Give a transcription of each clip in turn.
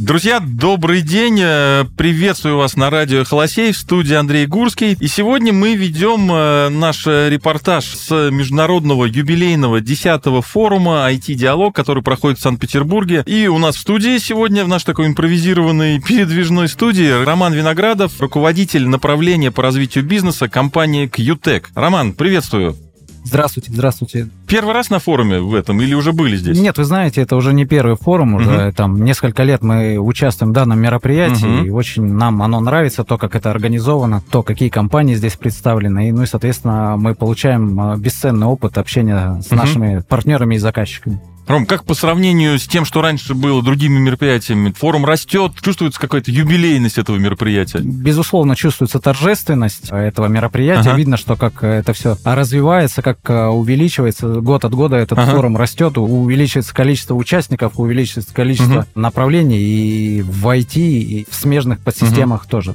Друзья, добрый день. Э, Приветствую вас на радио Холосей в студии Андрей Гурский. И сегодня мы ведем э, наш репортаж с международного юбилейного 10-го форума IT-диалог, который проходит в Санкт-Петербурге. И у нас в студии сегодня, в нашей такой импровизированной передвижной студии, Роман Виноградов, руководитель направления по развитию бизнеса компании QTech. Роман, приветствую. Здравствуйте, здравствуйте. Первый раз на форуме в этом или уже были здесь? Нет, вы знаете, это уже не первый форум, уже угу. там несколько лет мы участвуем в данном мероприятии, угу. и очень нам оно нравится, то, как это организовано, то, какие компании здесь представлены, и, ну и, соответственно, мы получаем а, бесценный опыт общения с угу. нашими партнерами и заказчиками. Ром, как по сравнению с тем, что раньше было другими мероприятиями, форум растет, чувствуется какая-то юбилейность этого мероприятия? Безусловно, чувствуется торжественность этого мероприятия. Ага. Видно, что как это все развивается, как э, увеличивается год от года этот ага. форум растет, увеличивается количество участников, увеличивается количество угу. направлений и в IT, и в смежных подсистемах угу. тоже.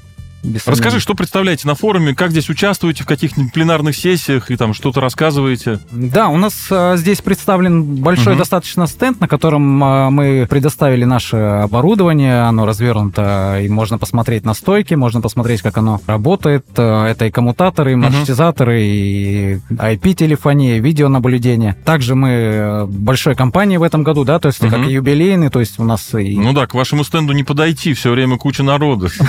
Расскажи, что представляете на форуме, как здесь участвуете в каких-нибудь пленарных сессиях и там что-то рассказываете? Да, у нас а, здесь представлен большой угу. достаточно стенд, на котором а, мы предоставили наше оборудование, оно развернуто, и можно посмотреть на стойки, можно посмотреть, как оно работает. А, это и коммутаторы, и маршрутизаторы, угу. и IP-телефония, видеонаблюдение. Также мы большой компании в этом году, да, то есть угу. как и юбилейный, то есть у нас и... Ну да, к вашему стенду не подойти, все время куча народу.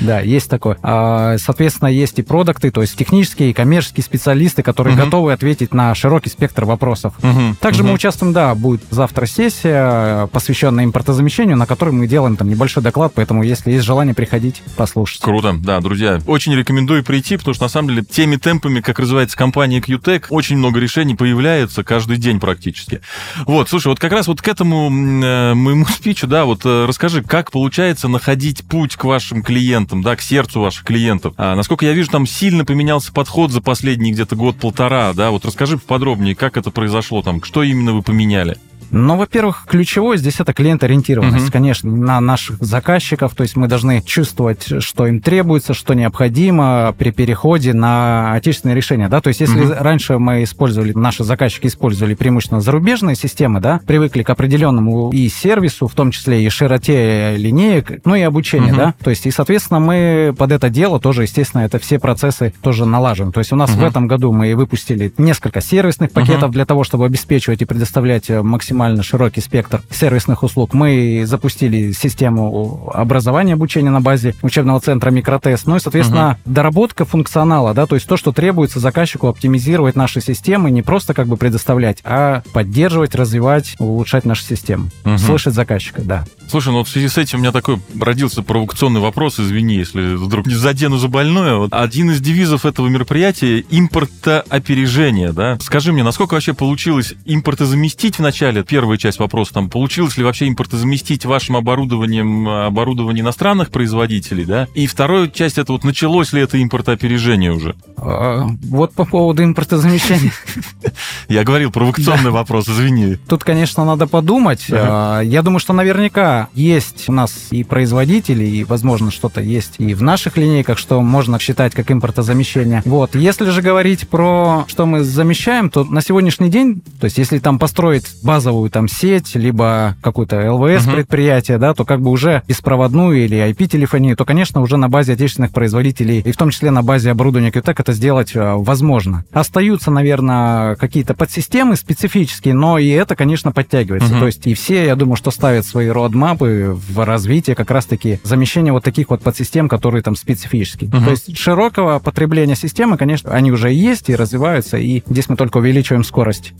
Да, есть такое. А, соответственно, есть и продукты, то есть технические и коммерческие специалисты, которые угу. готовы ответить на широкий спектр вопросов. Угу. Также угу. мы участвуем, да, будет завтра сессия, посвященная импортозамещению, на которой мы делаем там небольшой доклад, поэтому если есть желание приходить, послушать. Круто, да, друзья. Очень рекомендую прийти, потому что на самом деле теми темпами, как развивается компания QTech, очень много решений появляется каждый день практически. Вот, слушай, вот как раз вот к этому э, моему спичу, да, вот э, расскажи, как получается находить путь к вашим клиентам, да, к сердцу ваших клиентов. А, насколько я вижу, там сильно поменялся подход за последний где-то год-полтора, да? Вот расскажи поподробнее, как это произошло там, что именно вы поменяли? Ну, во-первых, ключевое здесь это клиент-ориентированность, угу. конечно, на наших заказчиков. То есть мы должны чувствовать, что им требуется, что необходимо при переходе на отечественные решения. Да? То есть если угу. раньше мы использовали, наши заказчики использовали преимущественно зарубежные системы, да, привыкли к определенному и сервису, в том числе и широте линеек, ну и обучению, угу. да. То есть и, соответственно, мы под это дело тоже, естественно, это все процессы тоже налаживаем. То есть у нас угу. в этом году мы выпустили несколько сервисных пакетов угу. для того, чтобы обеспечивать и предоставлять максимально максимально широкий спектр сервисных услуг. Мы запустили систему образования обучения на базе учебного центра Микротест. Ну и, соответственно, угу. доработка функционала, да, то есть то, что требуется заказчику оптимизировать наши системы, не просто как бы предоставлять, а поддерживать, развивать, улучшать нашу систему. Угу. Слышать заказчика, да. Слушай, ну вот в связи с этим у меня такой родился провокационный вопрос, извини, если вдруг не задену за больное. Вот один из девизов этого мероприятия – импортоопережение, да? Скажи мне, насколько вообще получилось импортозаместить в начале первая часть вопроса, там, получилось ли вообще импортозаместить вашим оборудованием оборудование иностранных производителей, да? И вторая часть, это вот началось ли это импортоопережение уже? А, вот по поводу импортозамещения. Я говорил, провокационный вопрос, извини. Тут, конечно, надо подумать. А, я думаю, что наверняка есть у нас и производители, и, возможно, что-то есть и в наших линейках, что можно считать как импортозамещение. Вот. Если же говорить про что мы замещаем, то на сегодняшний день, то есть если там построить базовую там сеть, либо какую-то ЛВС uh-huh. предприятие, да, то как бы уже беспроводную или IP-телефонию, то, конечно, уже на базе отечественных производителей и в том числе на базе оборудования QTEC это сделать э, возможно. Остаются, наверное, какие-то подсистемы специфические, но и это, конечно, подтягивается. Uh-huh. То есть и все, я думаю, что ставят свои родмапы в развитие как раз-таки замещения вот таких вот подсистем, которые там специфические. Uh-huh. То есть широкого потребления системы, конечно, они уже есть и развиваются, и здесь мы только увеличиваем скорость.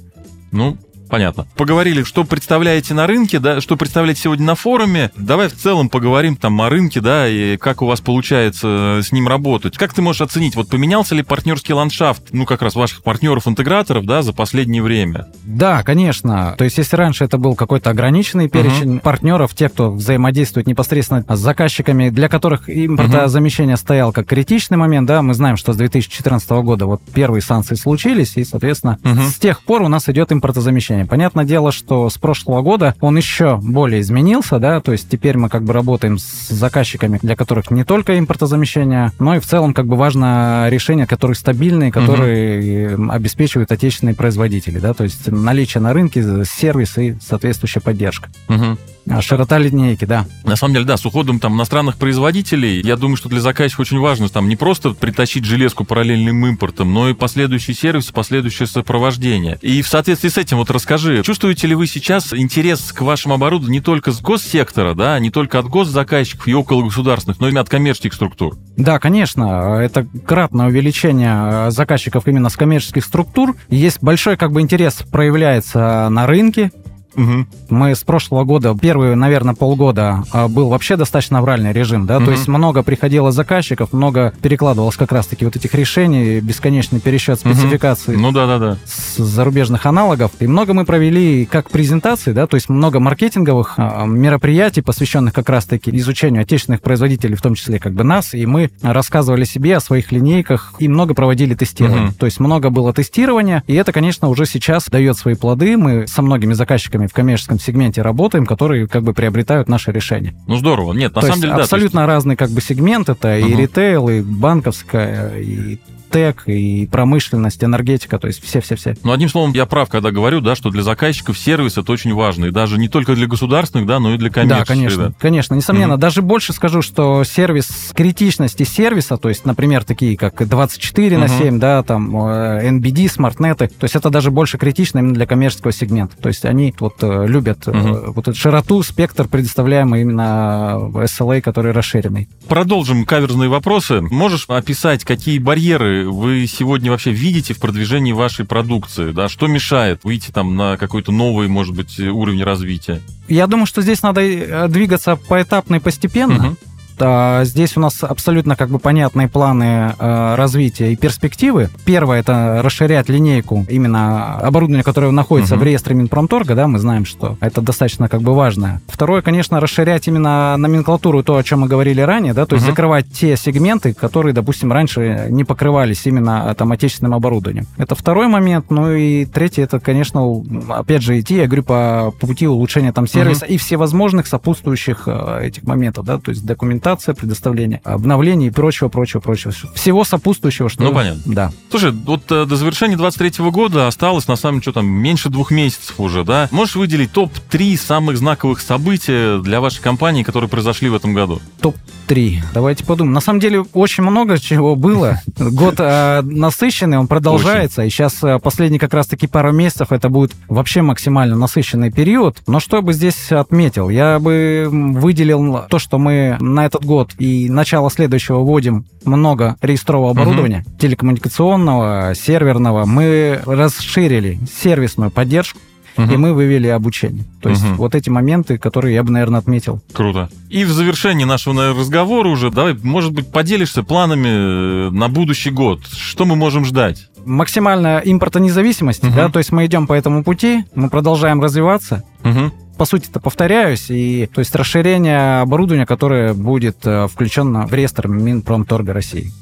Ну, Понятно. Поговорили, что представляете на рынке, да, что представляете сегодня на форуме. Давай в целом поговорим там о рынке, да, и как у вас получается э, с ним работать. Как ты можешь оценить, вот поменялся ли партнерский ландшафт, ну, как раз ваших партнеров-интеграторов, да, за последнее время? Да, конечно. То есть, если раньше это был какой-то ограниченный перечень uh-huh. партнеров, те, кто взаимодействует непосредственно с заказчиками, для которых импортозамещение uh-huh. стоял как критичный момент, да, мы знаем, что с 2014 года вот первые санкции случились, и, соответственно, uh-huh. с тех пор у нас идет импортозамещение импортозамещения. Понятное дело, что с прошлого года он еще более изменился, да, то есть теперь мы как бы работаем с заказчиками, для которых не только импортозамещение, но и в целом как бы важно решения, которые стабильные, которые угу. обеспечивают отечественные производители, да, то есть наличие на рынке, сервис и соответствующая поддержка. Угу. А, широта линейки, да. На самом деле, да, с уходом там иностранных производителей, я думаю, что для заказчика очень важно там не просто притащить железку параллельным импортом, но и последующий сервис, последующее сопровождение. И в соответствии с этим вот расскажи, чувствуете ли вы сейчас интерес к вашему оборудованию не только с госсектора, да, не только от госзаказчиков и около государственных, но и от коммерческих структур? Да, конечно, это кратное увеличение заказчиков именно с коммерческих структур. Есть большой как бы интерес проявляется на рынке, Угу. Мы с прошлого года, первые, наверное, полгода а, был вообще достаточно авральный режим, да, угу. то есть много приходило заказчиков, много перекладывалось как раз-таки вот этих решений, бесконечный пересчет спецификаций. Угу. Ну да, да, да. С зарубежных аналогов. И много мы провели как презентаций, да, то есть много маркетинговых а, мероприятий, посвященных как раз-таки изучению отечественных производителей, в том числе как бы нас, и мы рассказывали себе о своих линейках и много проводили тестирование. Угу. То есть много было тестирования, и это, конечно, уже сейчас дает свои плоды. Мы со многими заказчиками в коммерческом сегменте работаем, которые как бы приобретают наши решения. Ну здорово. Нет, на то самом деле, да. Абсолютно есть... разный как бы сегмент. Это угу. и ритейл, и банковская, и тег, и промышленность, энергетика, то есть все-все-все. Ну, одним словом, я прав, когда говорю, да, что для заказчиков сервис это очень важно, и даже не только для государственных, да, но и для коммерческих. Да, конечно, да. конечно, несомненно. Mm-hmm. Даже больше скажу, что сервис, критичности сервиса, то есть, например, такие как 24 mm-hmm. на 7, да, там, э, NBD, смартнеты, то есть это даже больше критично именно для коммерческого сегмента. То есть они вот э, любят mm-hmm. вот эту широту, спектр, предоставляемый именно SLA, который расширенный. Продолжим каверзные вопросы. Можешь описать, какие барьеры вы сегодня вообще видите в продвижении вашей продукции? Да? Что мешает выйти там на какой-то новый, может быть, уровень развития? Я думаю, что здесь надо э, двигаться поэтапно и постепенно. Угу. А, здесь у нас абсолютно как бы понятные планы а, развития и перспективы. Первое – это расширять линейку именно оборудования, которое находится угу. в реестре Минпромторга, да, мы знаем, что это достаточно как бы важно. Второе, конечно, расширять именно номенклатуру, то, о чем мы говорили ранее, да, то есть угу. закрывать те сегменты, которые, допустим, раньше не покрывались именно там отечественным оборудованием. Это второй момент. Ну и третий – это, конечно, опять же, идти, я говорю, по, пути улучшения там сервиса угу. и всевозможных сопутствующих э, этих моментов, да, то есть документации документация, предоставление обновлений и прочего, прочего, прочего. Всего сопутствующего, что... Ну, понятно. Да. Слушай, вот э, до завершения 23 года осталось, на самом деле, что там, меньше двух месяцев уже, да? Можешь выделить топ-3 самых знаковых событий для вашей компании, которые произошли в этом году? Топ-3. Давайте подумаем. На самом деле, очень много чего было. Год э, насыщенный, он продолжается. И сейчас э, последние как раз-таки пару месяцев это будет вообще максимально насыщенный период. Но что я бы здесь отметил? Я бы выделил то, что мы на этот год и начало следующего вводим много реестрового оборудования, угу. телекоммуникационного, серверного. Мы расширили сервисную поддержку, угу. и мы вывели обучение. То есть угу. вот эти моменты, которые я бы, наверное, отметил. Круто. И в завершении нашего наверное, разговора уже, давай, может быть, поделишься планами э, на будущий год. Что мы можем ждать? Максимальная импортонезависимость, угу. да, то есть мы идем по этому пути, мы продолжаем развиваться. Угу по сути-то повторяюсь, и то есть расширение оборудования, которое будет э, включено в реестр Минпромторга России.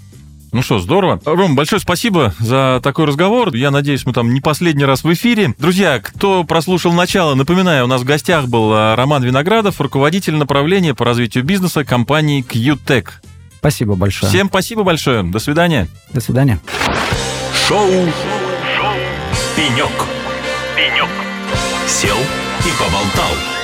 Ну что, здорово. Ром, большое спасибо за такой разговор. Я надеюсь, мы там не последний раз в эфире. Друзья, кто прослушал начало, напоминаю, у нас в гостях был э, Роман Виноградов, руководитель направления по развитию бизнеса компании QTech. Спасибо большое. Всем спасибо большое. До свидания. До свидания. Шоу. Шоу. Пенек. Пенек. Сел и поболтал.